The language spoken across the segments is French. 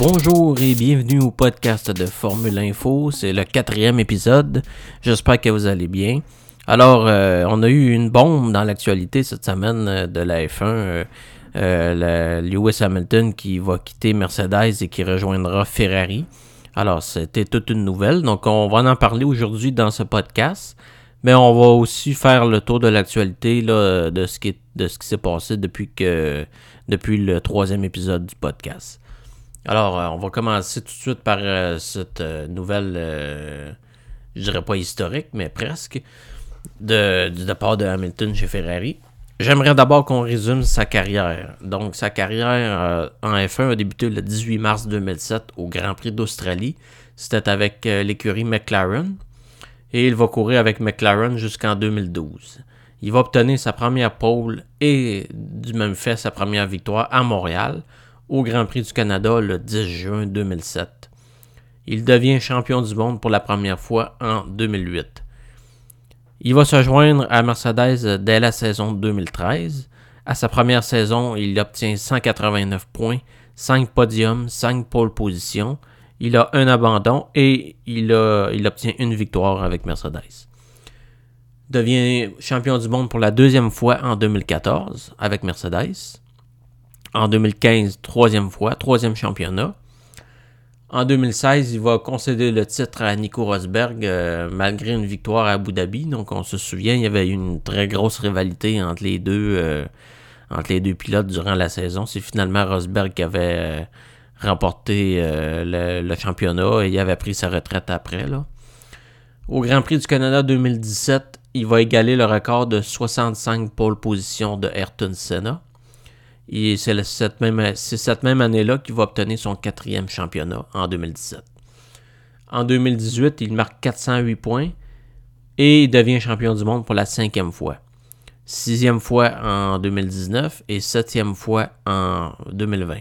Bonjour et bienvenue au podcast de Formule Info. C'est le quatrième épisode. J'espère que vous allez bien. Alors, euh, on a eu une bombe dans l'actualité cette semaine euh, de la F1. Euh, Lewis Hamilton qui va quitter Mercedes et qui rejoindra Ferrari. Alors, c'était toute une nouvelle. Donc, on va en parler aujourd'hui dans ce podcast. Mais on va aussi faire le tour de l'actualité de ce qui, s'est passé depuis le troisième épisode du podcast. Alors, euh, on va commencer tout de suite par euh, cette euh, nouvelle, je dirais pas historique, mais presque, de, du départ de Hamilton chez Ferrari. J'aimerais d'abord qu'on résume sa carrière. Donc, sa carrière en F1 a débuté le 18 mars 2007 au Grand Prix d'Australie. C'était avec l'écurie McLaren. Et il va courir avec McLaren jusqu'en 2012. Il va obtenir sa première pole et du même fait sa première victoire à Montréal au Grand Prix du Canada le 10 juin 2007. Il devient champion du monde pour la première fois en 2008. Il va se joindre à Mercedes dès la saison 2013. À sa première saison, il obtient 189 points, 5 podiums, 5 pole positions. Il a un abandon et il, il obtient une victoire avec Mercedes. Devient champion du monde pour la deuxième fois en 2014 avec Mercedes. En 2015, troisième fois, troisième championnat. En 2016, il va concéder le titre à Nico Rosberg euh, malgré une victoire à Abu Dhabi. Donc on se souvient, il y avait une très grosse rivalité entre les deux, euh, pilotes durant la saison. C'est finalement Rosberg qui avait euh, remporté le, le, championnat et il avait pris sa retraite après. Là. Au Grand Prix du Canada 2017, il va égaler le record de 65 pole positions de Ayrton Senna. C'est cette même, année-là qu'il va obtenir son quatrième championnat en 2017. En 2018, il marque 408 points et devient champion du monde pour la cinquième fois. Sixième fois en 2019 et septième fois en 2020.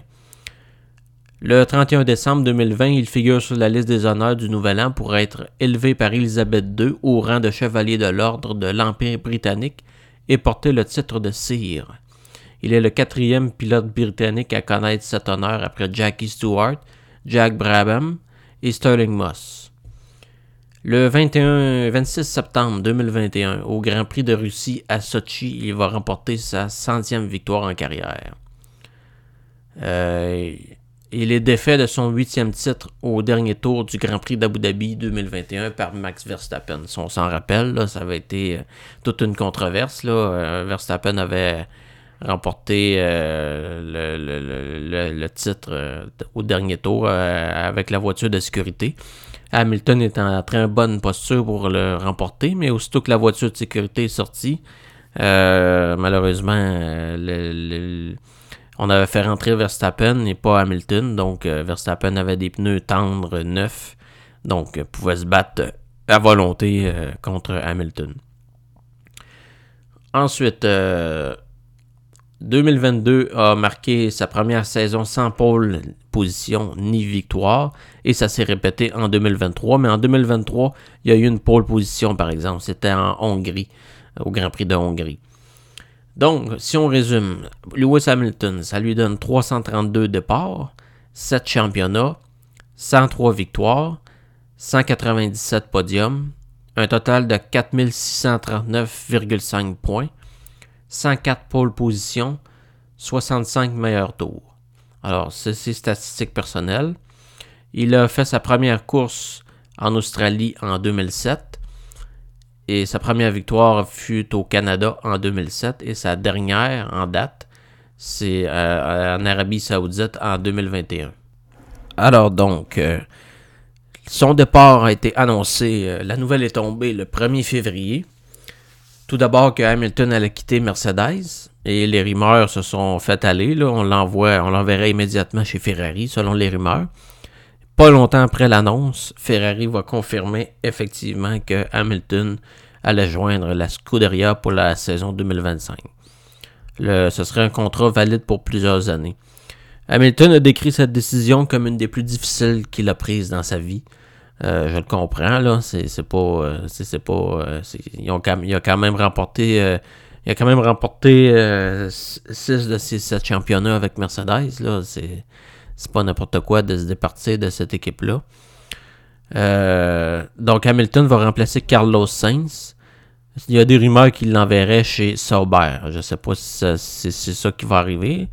Le 31 décembre 2020, il figure sur la liste des honneurs du Nouvel An pour être élevé par Élisabeth II au rang de chevalier de l'ordre de l'Empire britannique et porter le titre de sire. Il est le quatrième pilote britannique à connaître cet honneur après Jackie Stewart, Jack Brabham et Sterling Moss. Le 21, 26 septembre 2021, au Grand Prix de Russie à Sochi, il va remporter sa centième victoire en carrière. Euh, il est défait de son huitième titre au dernier tour du Grand Prix d'Abu Dhabi 2021 par Max Verstappen. Si on s'en rappelle, ça avait été euh, toute une controverse. Euh, Verstappen avait remporté euh, le, titre euh, au dernier tour euh, avec la voiture de sécurité. Hamilton est en très bonne posture pour le remporter, mais aussitôt que la voiture de sécurité est sortie, malheureusement, on avait fait rentrer Verstappen et pas Hamilton. Donc, Verstappen avait des pneus tendres neufs, donc pouvait se battre à volonté contre Hamilton. Ensuite, 2022 a marqué sa première saison sans pole position ni victoire et ça s'est répété en 2023. Mais en 2023, il y a eu une pole position par exemple. C'était en Hongrie, au Grand Prix de Hongrie. Donc, si on résume, Lewis Hamilton, ça lui donne 332 départs, 7 championnats, 103 victoires, 197 podiums, un total de 4639,5 points 104 pôles positions, 65 meilleurs tours. Alors, c'est ses statistiques personnelles. Il a fait sa première course en Australie en 2007 et sa première victoire fut au Canada en 2007 et sa dernière en date, c'est euh, en Arabie Saoudite en 2021. Alors donc, euh, son départ a été annoncé, euh, la nouvelle est tombée le 1er février. Tout d'abord que Hamilton allait quitter Mercedes et les rumeurs se sont fait aller. Là. On l'envoie, on l'enverrait immédiatement chez Ferrari, selon les rumeurs. Pas longtemps après l'annonce, Ferrari va confirmer effectivement que Hamilton allait joindre la Scuderia pour la saison 2025. Le, ce serait un contrat valide pour plusieurs années. Hamilton a décrit cette décision comme une des plus difficiles qu'il a prises dans sa vie. Euh, je le comprends, là. C'est pas. Euh, c'est pas. Euh, ils ont il a quand même remporté. il quand même remporté 6 de ses 7 championnats avec Mercedes. Là. c'est pas n'importe quoi de se départir de cette équipe-là. donc Hamilton va remplacer Carlos Sainz. Il y a des rumeurs qu'il l'enverrait chez Sauber. Je sais pas si c'est ça qui va arriver.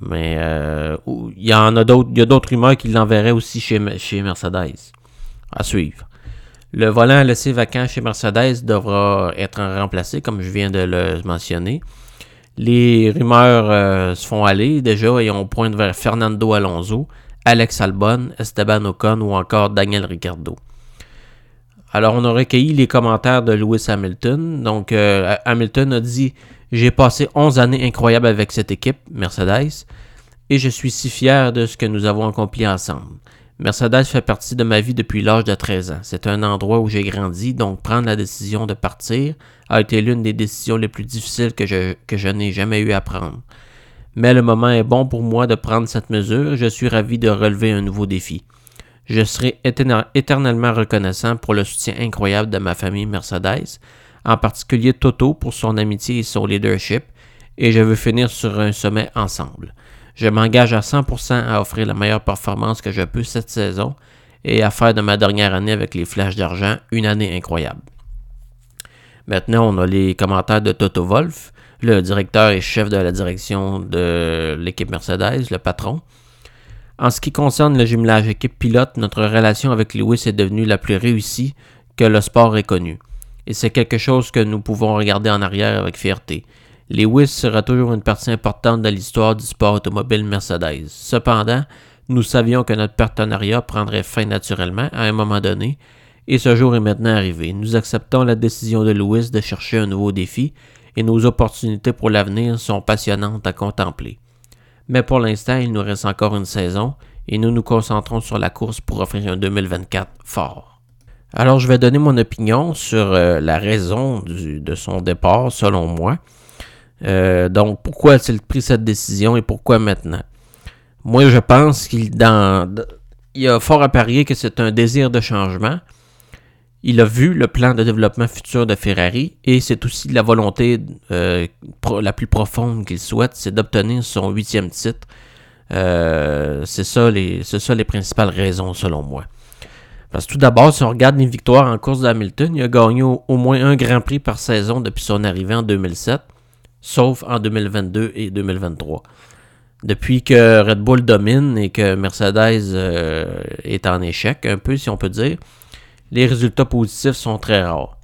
Mais euh, il y en a d'autres. Il y a d'autres rumeurs qu'il l'enverrait aussi chez, chez Mercedes. À suivre. Le volant laissé vacant chez Mercedes devra être remplacé, comme je viens de le mentionner. Les rumeurs euh, se font aller déjà et on pointe vers Fernando Alonso, Alex Albon, Esteban Ocon ou encore Daniel Ricciardo. Alors, on a recueilli les commentaires de Lewis Hamilton. Donc, euh, Hamilton a dit J'ai passé 11 années incroyables avec cette équipe, Mercedes, et je suis si fier de ce que nous avons accompli ensemble. Mercedes fait partie de ma vie depuis l'âge de 13 ans. C'est un endroit où j'ai grandi, donc prendre la décision de partir a été l'une des décisions les plus difficiles que je, que je n'ai jamais eu à prendre. Mais le moment est bon pour moi de prendre cette mesure je suis ravi de relever un nouveau défi. Je serai éternellement reconnaissant pour le soutien incroyable de ma famille Mercedes, en particulier Toto pour son amitié et son leadership, et je veux finir sur un sommet ensemble. Je m'engage à 100% à offrir la meilleure performance que je peux cette saison et à faire de ma dernière année avec les flashs d'argent une année incroyable. Maintenant, on a les commentaires de Toto Wolf, le directeur et chef de la direction de l'équipe Mercedes, le patron. En ce qui concerne le jumelage équipe pilote, notre relation avec Lewis est devenue la plus réussie que le sport ait connue. Et c'est quelque chose que nous pouvons regarder en arrière avec fierté. Lewis sera toujours une partie importante de l'histoire du sport automobile Mercedes. Cependant, nous savions que notre partenariat prendrait fin naturellement à un moment donné, et ce jour est maintenant arrivé. Nous acceptons la décision de Lewis de chercher un nouveau défi, et nos opportunités pour l'avenir sont passionnantes à contempler mais pour l'instant, il nous reste encore une saison et nous nous concentrons sur la course pour offrir un 2024 fort. Alors, je vais donner mon opinion sur euh, la raison de son départ, selon moi. Euh, donc, pourquoi a-t-il pris cette décision et pourquoi maintenant? Moi, je pense qu'il y a fort à parier que c'est un désir de changement il a vu le plan de développement futur de Ferrari et c'est aussi la volonté euh, la plus profonde qu'il souhaite, c'est d'obtenir son huitième titre. Euh, c'est ça, ça les principales raisons selon moi. Parce que tout d'abord, si on regarde les victoires en course d'Hamilton, il a gagné au, moins un Grand Prix par saison depuis son arrivée en 2007, sauf en 2022 et 2023. Depuis que Red Bull domine et que Mercedes euh, est en échec, un peu si on peut dire, les résultats positifs sont très rares.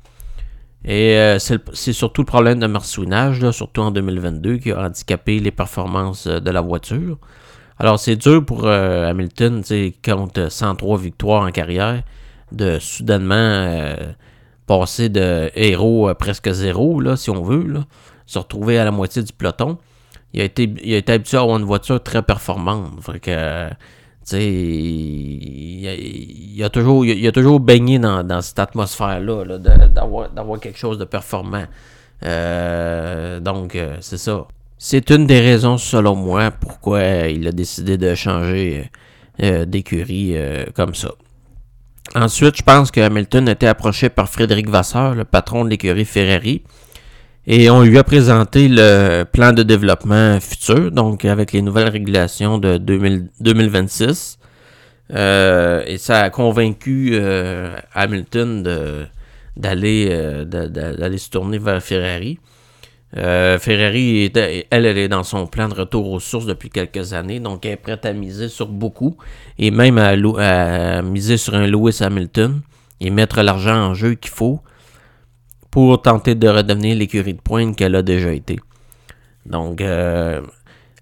Et euh, c'est surtout le problème de marsouinage, surtout en 2022, qui a handicapé les performances euh, de la voiture. Alors c'est dur pour Hamilton, qui compte 103 victoires en carrière, de soudainement passer de héros presque zéro, si on veut, se retrouver à la moitié du peloton. Il a été, habitué à avoir une voiture très performante. Fait que, il, a, toujours, il, a toujours baigné dans, cette atmosphère-là, d'avoir quelque chose de performant. Euh, donc, euh, c'est ça. C'est une des raisons, selon moi, pourquoi il a décidé de changer euh, d'écurie comme ça. Ensuite, je pense que Hamilton a été approché par Frédéric Vasseur, le patron de l'écurie Ferrari, et on lui a présenté le plan de développement futur, donc avec les nouvelles régulations de 2026. Euh, et ça a convaincu euh, Hamilton d'aller euh, d'aller se tourner vers Ferrari. Ferrari, elle, elle est dans son plan de retour aux sources depuis quelques années, donc elle est prête à miser sur beaucoup et même à miser sur un Lewis Hamilton et mettre l'argent en jeu qu'il faut pour tenter de redevenir l'écurie de pointe qu'elle a déjà été. Donc, euh,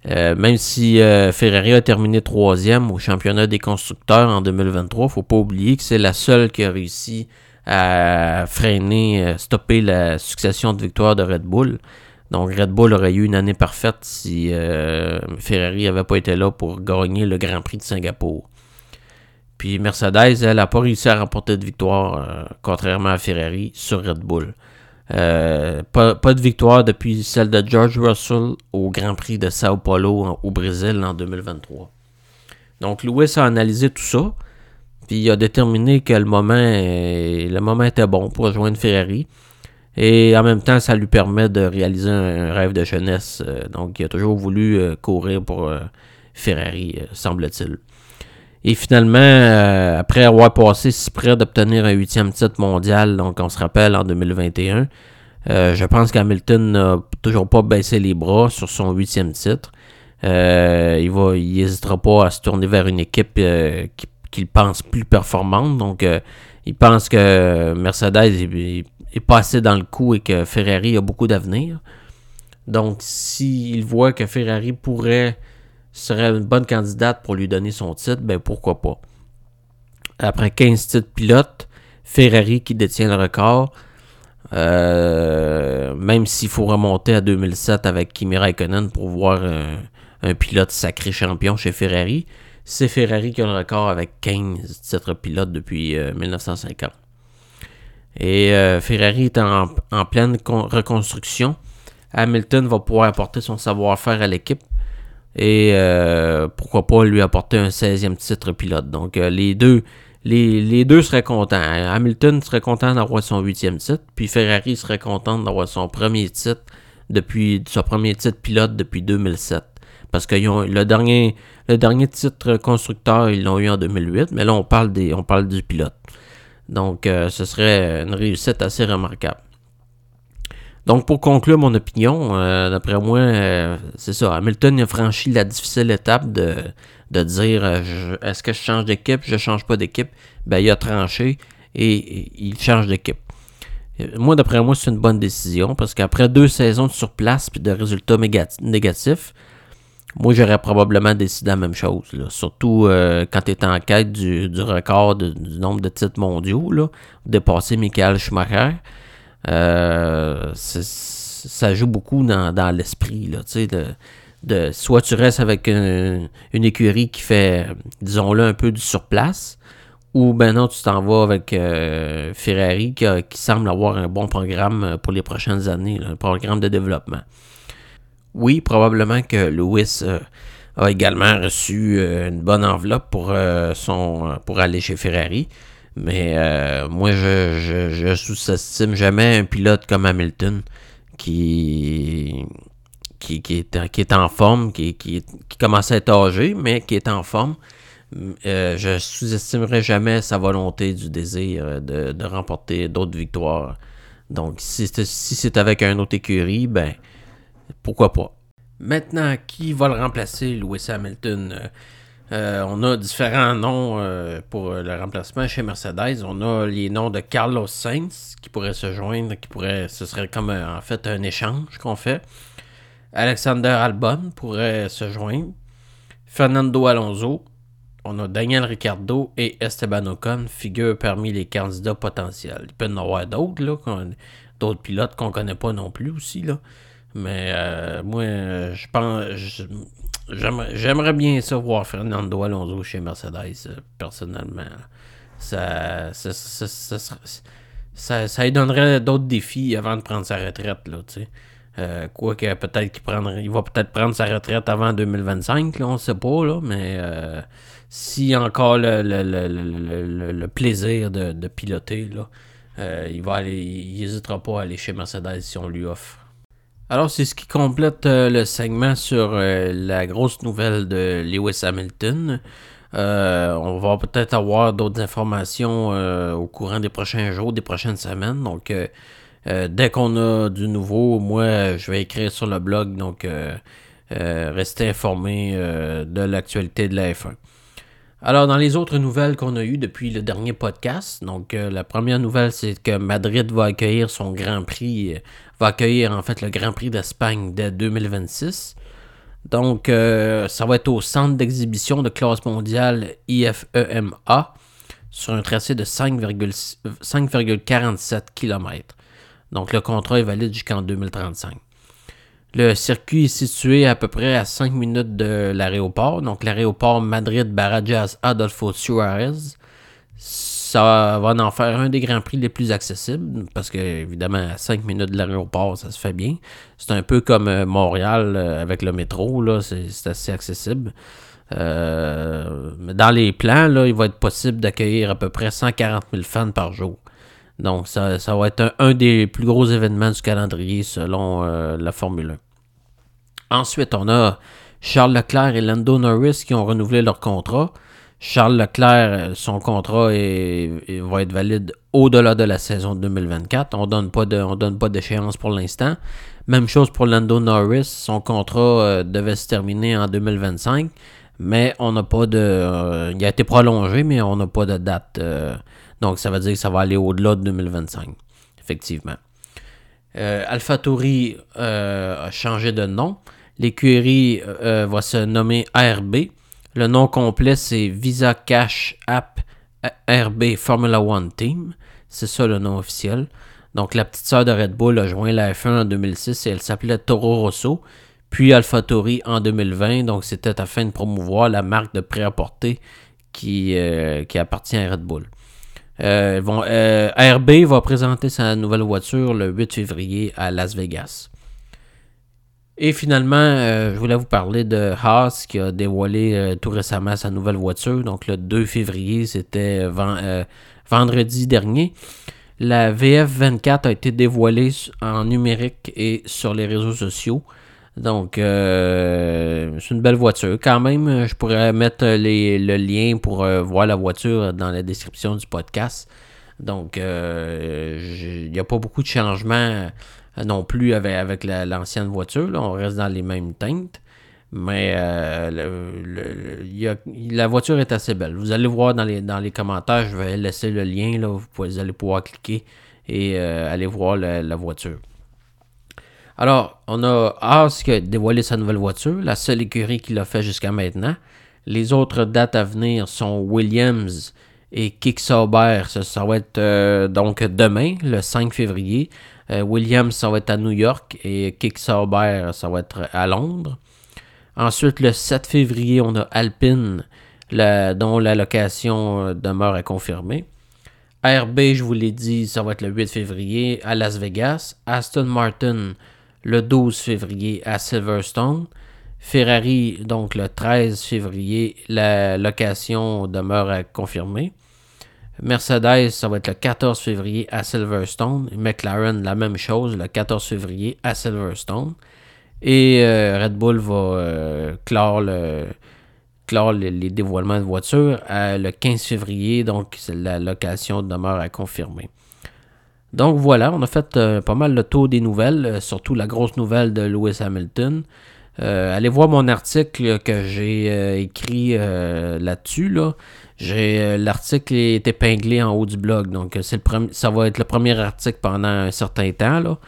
euh, même si euh, Ferrari a terminé troisième au championnat des constructeurs en 2023, il ne faut pas oublier que c'est la seule qui a réussi à freiner, stopper la succession de victoires de Red Bull. Donc Red Bull aurait eu une année parfaite si Ferrari n'avait pas été là pour gagner le Grand Prix de Singapour. Puis Mercedes, elle n'a pas réussi à remporter de victoire, euh, contrairement à Ferrari, sur Red Bull. Euh, pas, de victoire depuis celle de George Russell au Grand Prix de Sao Paulo au Brésil en 2023. Donc Lewis a analysé tout ça, puis il a déterminé que le moment, était bon pour rejoindre Ferrari. Et en même temps, ça lui permet de réaliser un, rêve de jeunesse. Euh, donc il a toujours voulu courir pour Ferrari, semble-t-il. Et finalement, après avoir passé si près d'obtenir un huitième titre mondial, donc on se rappelle en 2021, je pense qu'Hamilton n'a toujours pas baissé les bras sur son huitième titre. Euh, il n'hésitera pas à se tourner vers une équipe euh, qu'il pense plus performante. Donc, euh, il pense que Mercedes est, pas assez dans le coup et que Ferrari a beaucoup d'avenir. Donc, s'il voit que Ferrari pourrait serait une bonne candidate pour lui donner son titre, ben pourquoi pas? Après 15 titres pilotes, Ferrari qui détient le record. même s'il faut remonter à 2007 avec Kimi Raikkonen pour voir un pilote sacré champion chez Ferrari. C'est Ferrari qui a le record avec 15 titres pilotes depuis 1950. Euh, Et euh, Ferrari est en, pleine reconstruction. Hamilton va pouvoir apporter son savoir-faire à l'équipe. Et euh, pourquoi pas lui apporter un 16e titre pilote. Donc les deux les, deux seraient contents. Hamilton serait content d'avoir son huitième titre, puis Ferrari serait content d'avoir son premier titre depuis son premier titre pilote depuis 2007. Parce que le, dernier, titre constructeur, ils l'ont eu en 2008, mais là, on parle, des, du pilote. Donc, euh, ce serait une réussite assez remarquable. Donc, pour conclure mon opinion, euh, d'après moi, euh, c'est ça. Hamilton a franchi la difficile étape de, de dire est-ce que je change d'équipe, je change pas d'équipe. Ben, il a tranché et, il change d'équipe. Moi, d'après moi, c'est une bonne décision parce qu'après deux saisons de surplace et de résultats négatifs, moi, j'aurais probablement décidé la même chose. Surtout euh, quand tu es en quête du, record du nombre de titres mondiaux, dépasser Michael Schumacher. Euh, ça joue beaucoup dans, l'esprit. De, de, soit tu restes avec une, écurie qui fait, disons-le, un peu du surplace, ou ben non, tu t'en vas avec euh, Ferrari qui, semble avoir un bon programme pour les prochaines années, un programme de développement. Oui, probablement que Lewis euh, a également reçu une bonne enveloppe pour, son, pour aller chez Ferrari. Mais moi, je, je, sous-estime jamais un pilote comme Hamilton qui, qui, est, qui est en forme, qui, qui, commence à être âgé, mais qui est en forme. je sous-estimerai jamais sa volonté du désir de, remporter d'autres victoires. Donc, si c'est avec un autre écurie, ben, pourquoi pas. Maintenant, qui va le remplacer, Lewis Hamilton? Euh, euh, On a différents noms euh, pour le remplacement chez Mercedes. On a les noms de Carlos Sainz qui pourrait se joindre, qui pourrait, ce serait comme en fait un échange qu'on fait. Alexander Albon pourrait se joindre. Fernando Alonso. On a Daniel Ricciardo et Esteban Ocon figurent parmi les candidats potentiels. Il peut y en avoir d'autres, d'autres pilotes qu'on ne connaît pas non plus aussi. Mais euh, moi, je pense. J'aimerais bien ça voir Fernando Alonso chez Mercedes, euh, personnellement. Ça, ça, ça, ça, lui donnerait d'autres défis avant de prendre sa retraite, là. Euh, Quoique peut-être qu'il il va peut-être prendre sa retraite avant 2025, là, on sait pas, là, mais si encore le, le, le, le, plaisir de, de piloter, là, il va aller, il n'hésitera pas à aller chez Mercedes si on lui offre. Alors, c'est ce qui complète euh, le segment sur euh, la grosse nouvelle de Lewis Hamilton. Euh, on va peut-être avoir d'autres informations au courant des prochains jours, des prochaines semaines. Donc, dès qu'on a du nouveau, moi, je vais écrire sur le blog. Donc, restez informés de l'actualité de la F1. Alors, dans les autres nouvelles qu'on a eues depuis le dernier podcast, donc la première nouvelle, c'est que Madrid va accueillir son Grand Prix va accueillir en fait le Grand Prix d'Espagne dès 2026. Donc, euh, ça va être au centre d'exhibition de classe mondiale IFEMA sur un tracé de 5,47 km. Donc, le contrat est valide jusqu'en 2035. Le circuit est situé à peu près à 5 minutes de l'aéroport. Donc, l'aéroport Madrid-Barajas Adolfo Suarez ça va en faire un des grands prix les plus accessibles parce que, évidemment, à 5 minutes de l'aéroport, ça se fait bien. C'est un peu comme euh, Montréal euh, avec le métro, là, c'est assez accessible. Euh, dans les plans, là, il va être possible d'accueillir à peu près 140 000 fans par jour. Donc, ça, va être un, des plus gros événements du calendrier selon la Formule 1. Ensuite, on a Charles Leclerc et Lando Norris qui ont renouvelé leur contrat. Charles Leclerc, son contrat va être valide au-delà de la saison 2024. On on donne pas d'échéance pour l'instant. Même chose pour Lando Norris. Son contrat euh, devait se terminer en 2025, mais on n'a pas de. Euh, il a été prolongé, mais on n'a pas de date. Euh, donc ça veut dire que ça va aller au-delà de 2025, effectivement. AlphaTauri a changé de nom. L'écurie va se nommer ARB. Le nom complet, c'est Visa Cash App RB Formula One Team. C'est ça le nom officiel. Donc, la petite sœur de Red Bull a joint la F1 en 2006 et elle s'appelait Toro Rosso, puis AlphaTauri en 2020. Donc, c'était afin de promouvoir la marque de prêt-à-porter euh, qui appartient à Red Bull. Euh, euh, RB va présenter sa nouvelle voiture le 8 février à Las Vegas. Et finalement, je voulais vous parler de Haas qui a dévoilé tout récemment sa nouvelle voiture. Donc le 2 février, c'était vendredi dernier. La VF24 a été dévoilée en numérique et sur les réseaux sociaux. Donc, euh, c'est une belle voiture. Quand même, je pourrais mettre le lien pour euh, voir la voiture dans la description du podcast. Donc, euh, il n'y a pas beaucoup de changements non plus avec, l'ancienne voiture. On reste dans les mêmes teintes. Mais euh, la voiture est assez belle. Vous allez voir dans les, commentaires, je vais laisser le lien. Là, vous, allez pouvoir cliquer et euh, aller voir la, voiture. Alors, on a Haas qui a dévoilé sa nouvelle voiture, la seule écurie qu'il a fait jusqu'à maintenant. Les autres dates à venir sont Williams et Kick Sauber. Ça, va être euh, donc demain, le 5 février. Williams, ça va être à New York et Kick Sauber, ça va être à Londres. Ensuite, le 7 février, on a Alpine, dont la location euh, demeure à confirmer. RB, je vous l'ai dit, ça va être le 8 février à Las Vegas. Aston Martin, le 12 février à Silverstone. Ferrari, donc le 13 février, la location demeure à confirmer. Mercedes, ça va être le 14 février à Silverstone. McLaren, la même chose, le 14 février à Silverstone. Et euh, Red Bull va euh, clore, les, dévoilements de voitures le 15 février, donc la location demeure à confirmer. Donc voilà, on a fait euh, pas mal le tour des nouvelles, surtout la grosse nouvelle de Lewis Hamilton. allez voir mon article que j'ai écrit là-dessus. Là. l'article est épinglé en haut du blog, donc ça va être le premier article pendant un certain temps.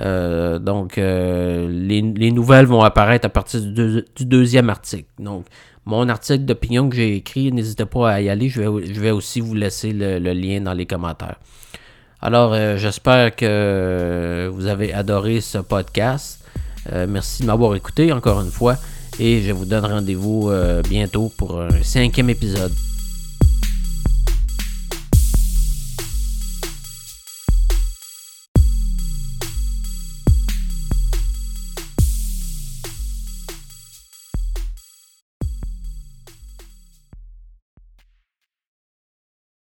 Euh, donc, euh, les, nouvelles vont apparaître à partir du, deuxième article. Donc, mon article d'opinion que j'ai écrit, n'hésitez pas à y aller. Je vais aussi vous laisser le, lien dans les commentaires. Alors, euh, j'espère que vous avez adoré ce podcast. merci de m'avoir écouté encore une fois. Et je vous donne rendez-vous bientôt pour un cinquième épisode.